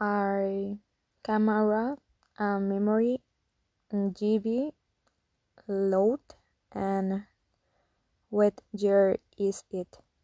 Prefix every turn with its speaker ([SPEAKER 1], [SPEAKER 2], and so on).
[SPEAKER 1] are camera and memory, mm, GB, load, and what year is it?